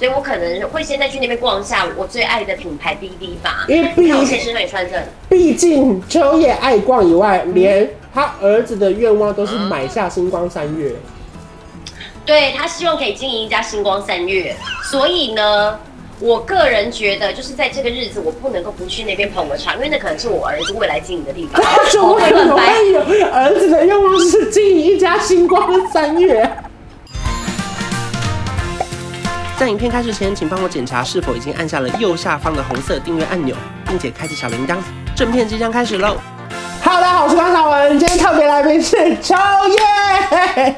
所以我可能会先在去那边逛一下我最爱的品牌滴滴吧。因为毕竟身上也穿着，毕竟秋叶爱逛以外，连他儿子的愿望都是买下星光三月。对，他希望可以经营一家星光三月，所以呢，我个人觉得就是在这个日子，我不能够不去那边捧个场，因为那可能是我儿子未来经营的地方。他说我有儿子的愿望是经营一家星光三越。在影片开始前，请帮我检查是否已经按下了右下方的红色订阅按钮，并且开启小铃铛。正片即将开始喽！Hello，大家好，我是关晓文，今天特别来宾是超越。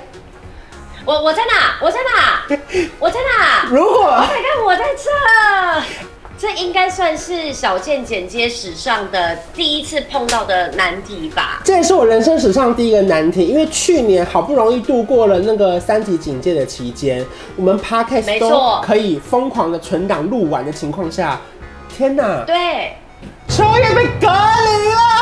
我我在哪？我在哪？我在哪？如果快看，我在这。这应该算是小健剪接史上的第一次碰到的难题吧？这也是我人生史上第一个难题，因为去年好不容易度过了那个三级警戒的期间，我们 Podcast 都可以疯狂的存档录完的情况下，天哪！对，秋叶被隔离了。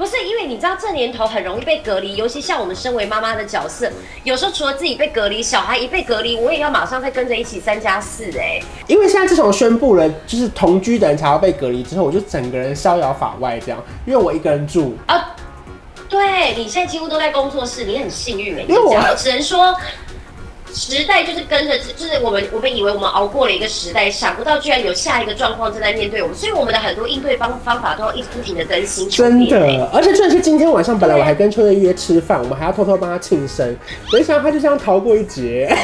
不是因为你知道这年头很容易被隔离，尤其像我们身为妈妈的角色，有时候除了自己被隔离，小孩一被隔离，我也要马上再跟着一起三加四哎。因为现在自从宣布了就是同居的人才要被隔离之后，我就整个人逍遥法外这样，因为我一个人住啊。对，你现在几乎都在工作室，你很幸运哎，因为我只能说。时代就是跟着，就是我们我们以为我们熬过了一个时代，想不到居然有下一个状况正在面对我们，所以我们的很多应对方方法都要一直不停的更新。真的，而且就是今天晚上，本来我还跟秋月约吃饭，我们还要偷偷帮他庆生，没想到他就这样逃过一劫。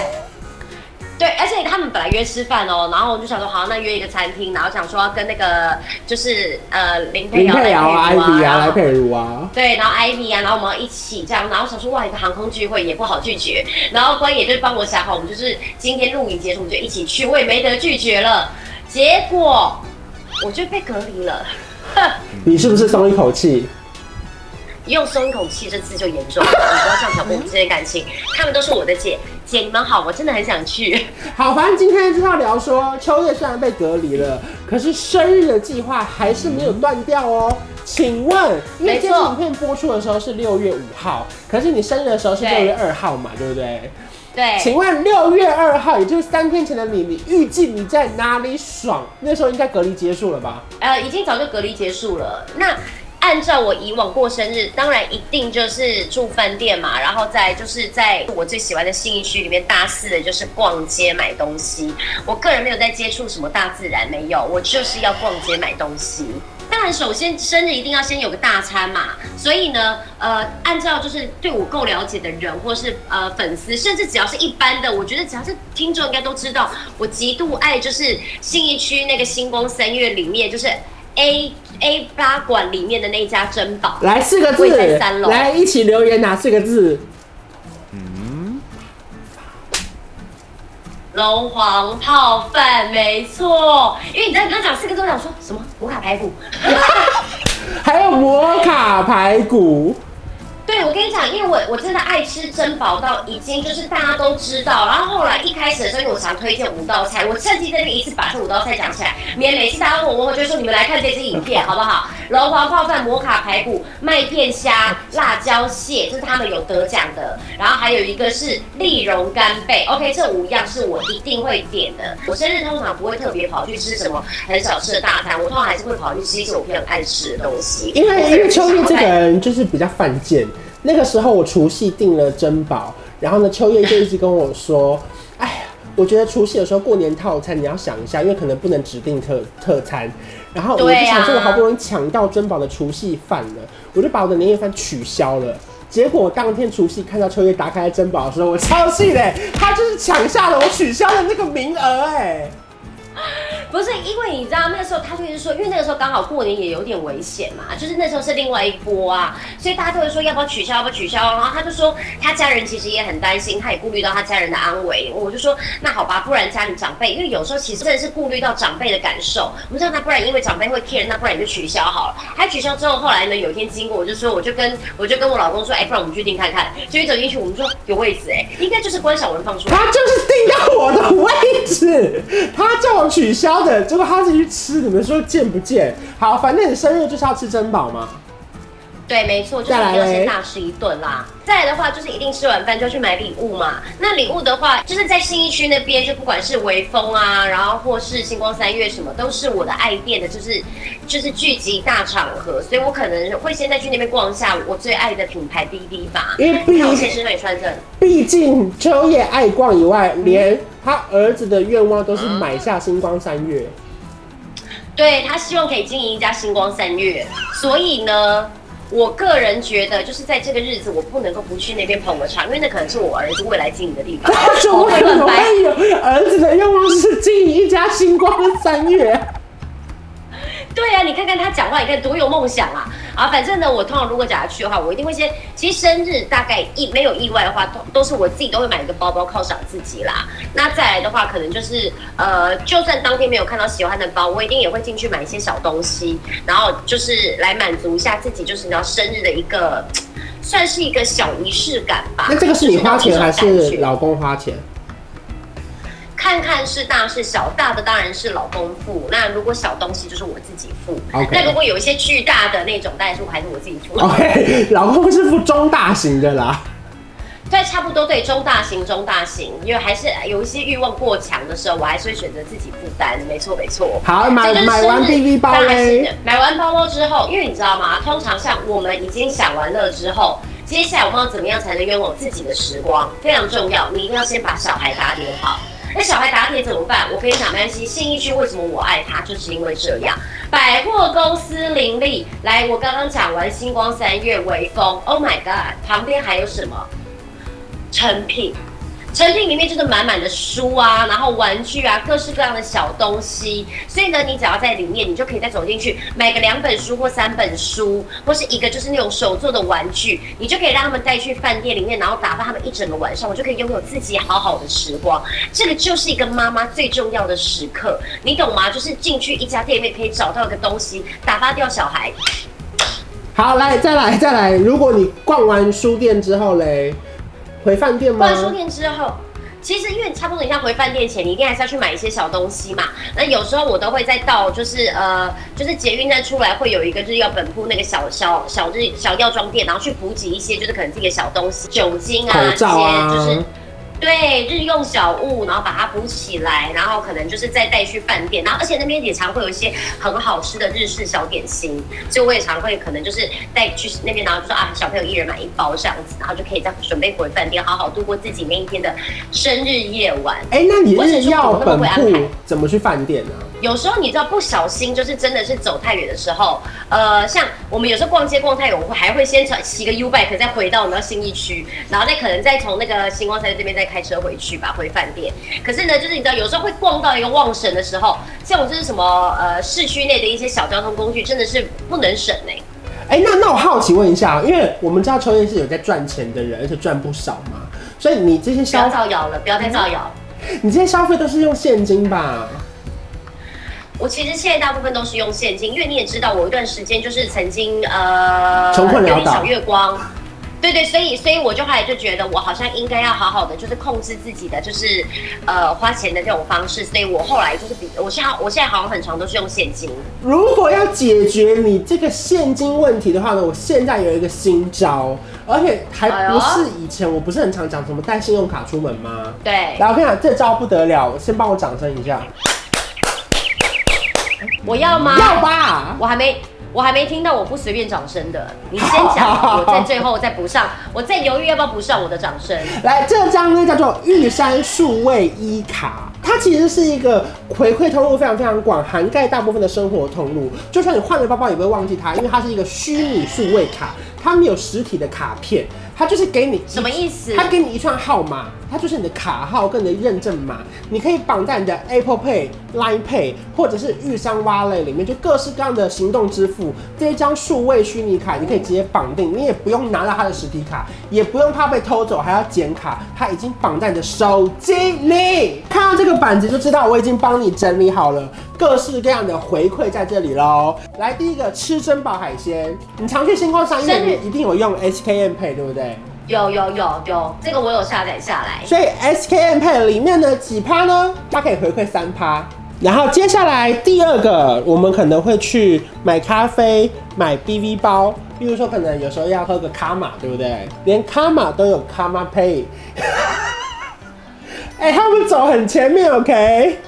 对，而且他们本来约吃饭哦，然后我就想说，好，那约一个餐厅，然后想说要跟那个就是呃林佩瑶、林佩瑶啊、艾比啊、来佩如啊，对，然后艾比啊，然后我们要一起这样，然后想说哇，一个航空聚会也不好拒绝，然后关也就帮我想好，我们就是今天录影结束，我们就一起去，我也没得拒绝了，结果我就被隔离了，你是不是松一口气？用松一口气这次就严重了，你不要这样挑拨我们之间感情。他们都是我的姐姐，你们好，我真的很想去。好，反正今天就是要聊说，秋叶虽然被隔离了，可是生日的计划还是没有断掉哦。请问，因为这支影片播出的时候是六月五号，可是你生日的时候是六月二号嘛，对，对不对？对。请问六月二号，也就是三天前的你，你预计你在哪里爽？那时候应该隔离结束了吧？呃，已经早就隔离结束了。那。按照我以往过生日，当然一定就是住饭店嘛，然后再就是在我最喜欢的信义区里面大肆的就是逛街买东西。我个人没有在接触什么大自然，没有，我就是要逛街买东西。当然，首先生日一定要先有个大餐嘛，所以呢，呃，按照就是对我够了解的人，或是呃粉丝，甚至只要是一般的，我觉得只要是听众应该都知道，我极度爱就是信义区那个星光三月里面就是。A A 八馆里面的那家珍宝，来四个字，在三楼，来一起留言哪四个字？嗯，龙皇泡饭，没错。因为你在刚刚讲四个字，我想说什么？摩卡排骨，还有摩卡排骨。对，我跟你讲，因为我我真的爱吃珍宝到已经就是大家都知道，然后后来一开始的时候，我常推荐五道菜，我趁机在这一次把这五道菜讲起来，免每次大家问我，我就说你们来看这支影片好不好？龙皇泡饭、摩卡排骨、麦片虾、辣椒蟹，这是他们有得奖的，然后还有一个是丽蓉干贝，OK，这五样是我一定会点的。我生日通常不会特别跑去吃什么很小吃的大餐，我通常还是会跑去吃一些我比较爱吃的东西。因为因为丘曄这个人就是比较犯贱。那个时候我除夕订了珍宝，然后呢，秋月就一直跟我说：“哎呀，我觉得除夕的时候过年套餐你要想一下，因为可能不能指定特特餐。”然后我就想说，我好不容易抢到珍宝的除夕饭了，我就把我的年夜饭取消了。结果当天除夕看到秋月打开珍宝的时候，我超气嘞，他就是抢下了我取消的那个名额哎。不是因为你知道那个时候他就是说，因为那个时候刚好过年也有点危险嘛，就是那时候是另外一波啊，所以大家都会说要不要取消，要不要取消。然后他就说他家人其实也很担心，他也顾虑到他家人的安危。我就说那好吧，不然家里长辈，因为有时候其实真的是顾虑到长辈的感受。我们知道那不然因为长辈会 care，那不然你就取消好了。他取消之后，后来呢有一天经过，我就说我就跟我就跟我老公说，哎、不然我们去订看看。就一走进去，我们说有位置哎、应该就是关晓文放出来。他就是订到我的位置，他叫我取消的。结果他自己去吃，你们说贱不贱？好，反正你生日就是要吃珍宝嘛。对，没错，就是一定要先大吃一顿啦。再来的话，就是一定吃完饭就要去买礼物嘛。那礼物的话，就是在信义区那边，就不管是微风啊，然后或是星光三月什么，都是我的爱店的，就是就是聚集大场合，所以我可能会先再去那边逛一下我最爱的品牌滴滴吧。因为毕竟，身上也穿着。毕竟秋叶爱逛以外，连他儿子的愿望都是买下星光三月。对，他希望可以经营一家星光三月，所以呢。我个人觉得，就是在这个日子，我不能够不去那边捧个场，因为那可能是我儿子未来经营的地方。怎么可能会有儿子的愿望是经营一家星光三月？对呀、啊，你看看他讲话，你看多有梦想啊！啊，反正呢，我通常如果假如去的话，我一定会先。其实生日大概意没有意外的话，都都是我自己都会买一个包包犒赏自己啦。那再来的话，可能就是呃，就算当天没有看到喜欢的包，我一定也会进去买一些小东西，然后就是来满足一下自己，就是你知道生日的一个 算是一个小仪式感吧。那这个是你花钱还是老公花钱？看看是大是小，大的当然是老公付。那如果小东西就是我自己付。那如果有一些巨大的那种，当然是我还是我自己出。OK，老公是付中大型的啦。对，差不多对，中大型，中大型，因为还是有一些欲望过强的时候，我还是会选择自己负担。没错，没错。好，买买完 BV 包嘞。买完包包之后，因为你知道吗？通常像我们已经享完了之后，接下来我们要怎么样才能拥有自己的时光？非常重要，你一定要先把小孩打点好。那小孩打铁怎么办？我跟你讲，没关系。信义区为什么我爱它，就是因为这样。百货公司林立，来，我刚刚讲完星光三月、微风，Oh my God，旁边还有什么？成品。成品里面就是满满的书啊，然后玩具啊，各式各样的小东西。所以呢，你只要在里面，你就可以再走进去买个两本书或三本书，或是一个就是那种手做的玩具，你就可以让他们带去饭店里面，然后打发他们一整个晚上，我就可以拥有自己好好的时光。这个就是一个妈妈最重要的时刻，你懂吗？就是进去一家店里面可以找到一个东西，打发掉小孩。好，来再来再来，如果你逛完书店之后嘞？回饭店吗？逛完书店之后，其实因为差不多，你像回饭店前，你一定还是要去买一些小东西嘛。那有时候我都会再到，就是呃，就是捷运站出来会有一个日药本铺那个小小小日小药妆店，然后去补给一些，就是可能自己的小东西，酒精啊，一些就是。对，日用小物，然后把它补起来，然后可能就是再带去饭店，然后而且那边也常会有一些很好吃的日式小点心，所以我也常会可能就是带去那边，然后就说啊，小朋友一人买一包这样子，然后就可以再准备回饭店，好好度过自己那一天的生日夜晚。哎，那你日药本部怎么去饭店呢？有时候你知道不小心就是真的是走太远的时候，呃，像我们有时候逛街逛太远，我们会还会先骑个 U bike 再回到我们的信义区，然后再可能再从那个星光三越这边再开车回去吧，回饭店。可是呢，就是你知道有时候会逛到一个忘神的时候，像我这是什么呃市区内的一些小交通工具，真的是不能省呢。哎，那那我好奇问一下，因为我们知道秋叶是有在赚钱的人，而且赚不少嘛，所以你这些消不要造谣了，不要再造谣。你这些消费都是用现金吧？我其实现在大部分都是用现金，因为你也知道，我有一段时间就是曾经呃穷困潦倒，小月光，对对，所以所以我就后来就觉得我好像应该要好好的就是控制自己的就是呃花钱的这种方式，所以我后来就是比我现在我现在好像很长都是用现金。如果要解决你这个现金问题的话呢，我现在有一个新招，而且还不是以前我不是很常讲什么带信用卡出门吗？对，来我跟你讲，这招不得了，先帮我掌声一下。我要吗？要吧，我还没，我还没听到我不随便掌声的。你先讲，我在最后再补上。我在犹豫要不要补上我的掌声。来，这张呢叫做玉山数位一卡，它其实是一个回馈通路非常非常广，涵盖大部分的生活通路。就算你换了包包，也不会忘记它，因为它是一个虚拟数位卡，它没有实体的卡片。它就是给你什么意思？它给你一串号码，它就是你的卡号跟你的认证码，你可以绑在你的 Apple Pay、Line Pay 或者是玉山 Wallet 里面，就各式各样的行动支付。这一张数位虚拟卡，你可以直接绑定，你也不用拿到它的实体卡，也不用怕被偷走，还要剪卡，它已经绑在你的手机里。看到这个板子就知道，我已经帮你整理好了各式各样的回馈在这里喽。来，第一个吃珍宝海鲜，你常去星光三越，你一定有用 SKM Pay，对不对？有有有有，这个我有下载下来。所以 SKM Pay 里面的几趴呢？它可以回馈三趴，然后接下来第二个，我们可能会去买咖啡、买 BV 包，比如说可能有时候要喝个卡玛，对不对？连卡玛都有卡玛 Pay。哎、欸，他们走很前面，OK？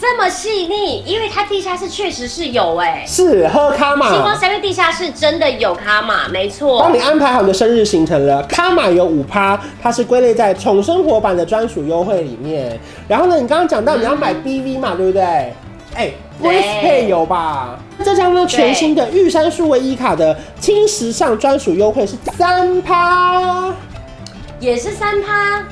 这么细腻，因为它地下室确实是有哎、欸，是喝卡玛。星光三越地下室真的有卡玛，没错。帮你安排好你的生日行程了，卡玛有五趴，它是归类在宠生活版的专属优惠里面。然后呢，你刚刚讲到你要买 BV 嘛，嗯、对不对？哎、欸，Grace Pay 有吧？这张呢全新的玉山数位一卡的轻时尚专属优惠是三趴，也是三趴。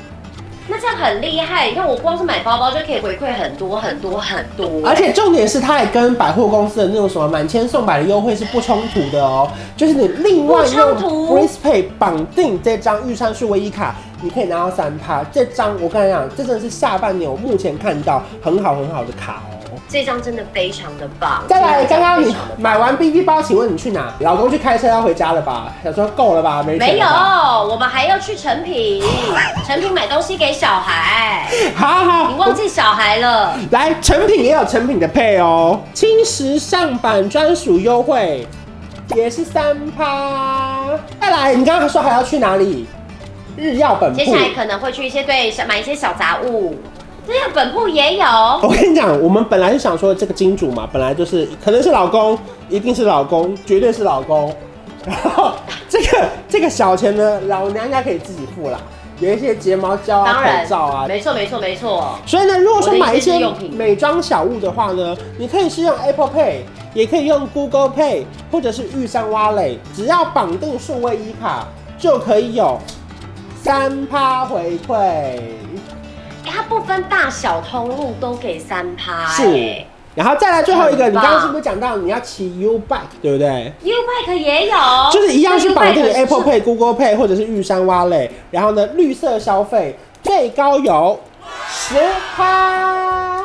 那这样很厉害，你看我光是买包包就可以回馈很多很多很多，而且重点是它还跟百货公司的那种什么满千送百的优惠是不冲突的哦，就是你另外用 Breeze Pay 绑定这张玉山数位一卡，你可以拿到三趴。这张我跟你讲，这真的是下半年我目前看到很好很好的卡哦。这张真的非常的棒。再来，刚刚你买完 BB 包，请问你去哪？老公去开车要回家了吧？想说够了吧？没没有，我们还要去成品，成品买东西给小孩。好好，你忘记小孩了？来，成品也有成品的配哦，轻时尚版专属优惠，也是三趴。再来，你刚刚说还要去哪里？日药本铺。接下来可能会去一些对小买一些小杂物。这个本部也有。我跟你讲，我们本来是想说这个金主嘛，本来就是可能是老公，一定是老公，绝对是老公。然 后这个这个小钱呢，老娘家可以自己付啦。有一些睫毛胶啊、口罩啊，没错没错没错。所以呢，如果说买一些美妆小物的话呢，你可以是用 Apple Pay，也可以用 Google Pay，或者是玉山 Wallet，只要绑定数位一卡，就可以有三趴回馈。它不分大小通路都给三趴，是，然后再来最后一个，你刚刚是不是讲到你要骑 U Bike 对不对？U Bike 也有，就是一样是绑定 Apple Pay、Google Pay 或者是玉山 Wallet，然后呢，绿色消费最高有十趴。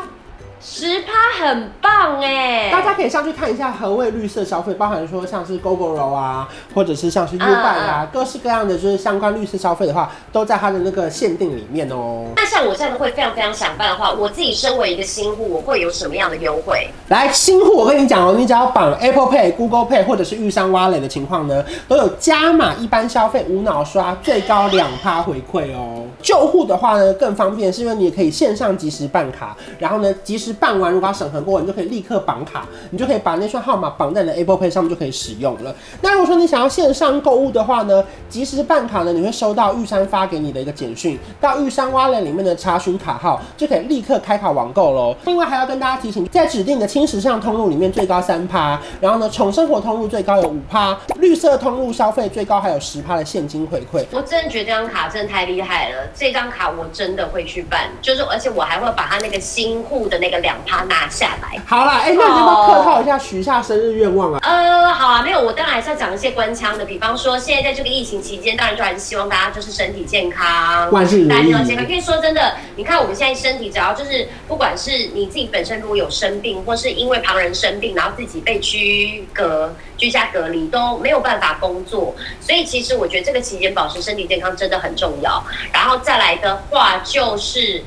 十趴很棒哎，大家可以上去看一下何谓绿色消费，包含说像是 Gogoro 啊，或者是像是 U Bike 啊，各式各样的就是相关绿色消费的话，都在它的那个限定里面哦。那像我这样会非常非常想办的话，我自己身为一个新户，我会有什么样的优惠？来，新户我跟你讲哦，你只要绑 Apple Pay、Google Pay 或者是玉山 Wallet 的情况呢，都有加码一般消费无脑刷最高两趴回馈哦。旧户的话呢更方便，是因为你也可以线上即时办卡，然后呢即时。办完，如果要审核过，你就可以立刻绑卡，你就可以把那串号码绑在你的 Apple Pay 上面，就可以使用了。那如果说你想要线上购物的话呢，即时办卡呢，你会收到玉山发给你的一个简讯，到玉山 Wallet 里面的查询卡号，就可以立刻开卡网购喽。另外还要跟大家提醒，在指定的轻时尚通路里面最高三趴，然后呢宠生活通路最高有五趴，绿色通路消费最高还有十趴的现金回馈。我真的觉得这张卡真的太厉害了，这张卡我真的会去办，就是而且我还会把它那个新户的那个两。趴拿下来，好啦，哎、欸，那你要不要客套一下，许下生日愿望啊？呃，好啊，没有，我当然还是要讲一些官腔的，比方说，现在在这个疫情期间，当然就还是希望大家就是身体健康，万事如意，大家健康。因为说真的，你看我们现在身体，只要就是不管是你自己本身如果有生病，或是因为旁人生病，然后自己被居隔、居家隔离，都没有办法工作。所以其实我觉得这个期间保持身体健康真的很重要。然后再来的话就是。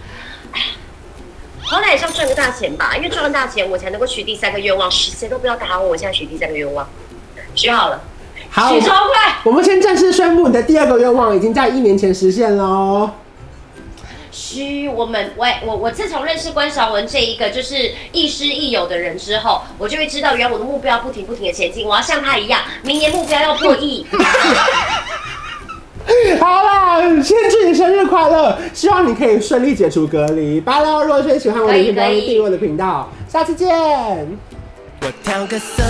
好歹也是要赚个大钱吧，因为赚了大钱，我才能够许第三个愿望。谁都不要打我，我现在许第三个愿望，许好了，好，许超快。我们先正式宣布，你的第二个愿望已经在一年前实现喽。嘘，我们我我我自从认识关韶文这一个就是亦师亦友的人之后，我就会知道，原来我的目标不停不停的前进，我要像他一样，明年目标要破亿。好啦，先祝你生日快乐，希望你可以顺利解除隔离。拜喽！如果说你喜欢我的频道，订阅我的频道，下次见。我调个色，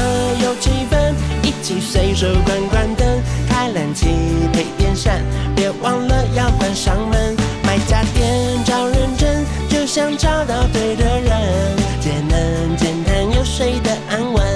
有气氛，一起随手关关灯，开冷气配电扇，别忘了要关上门。买家电找认真，就找到对的人，简单又睡得安稳。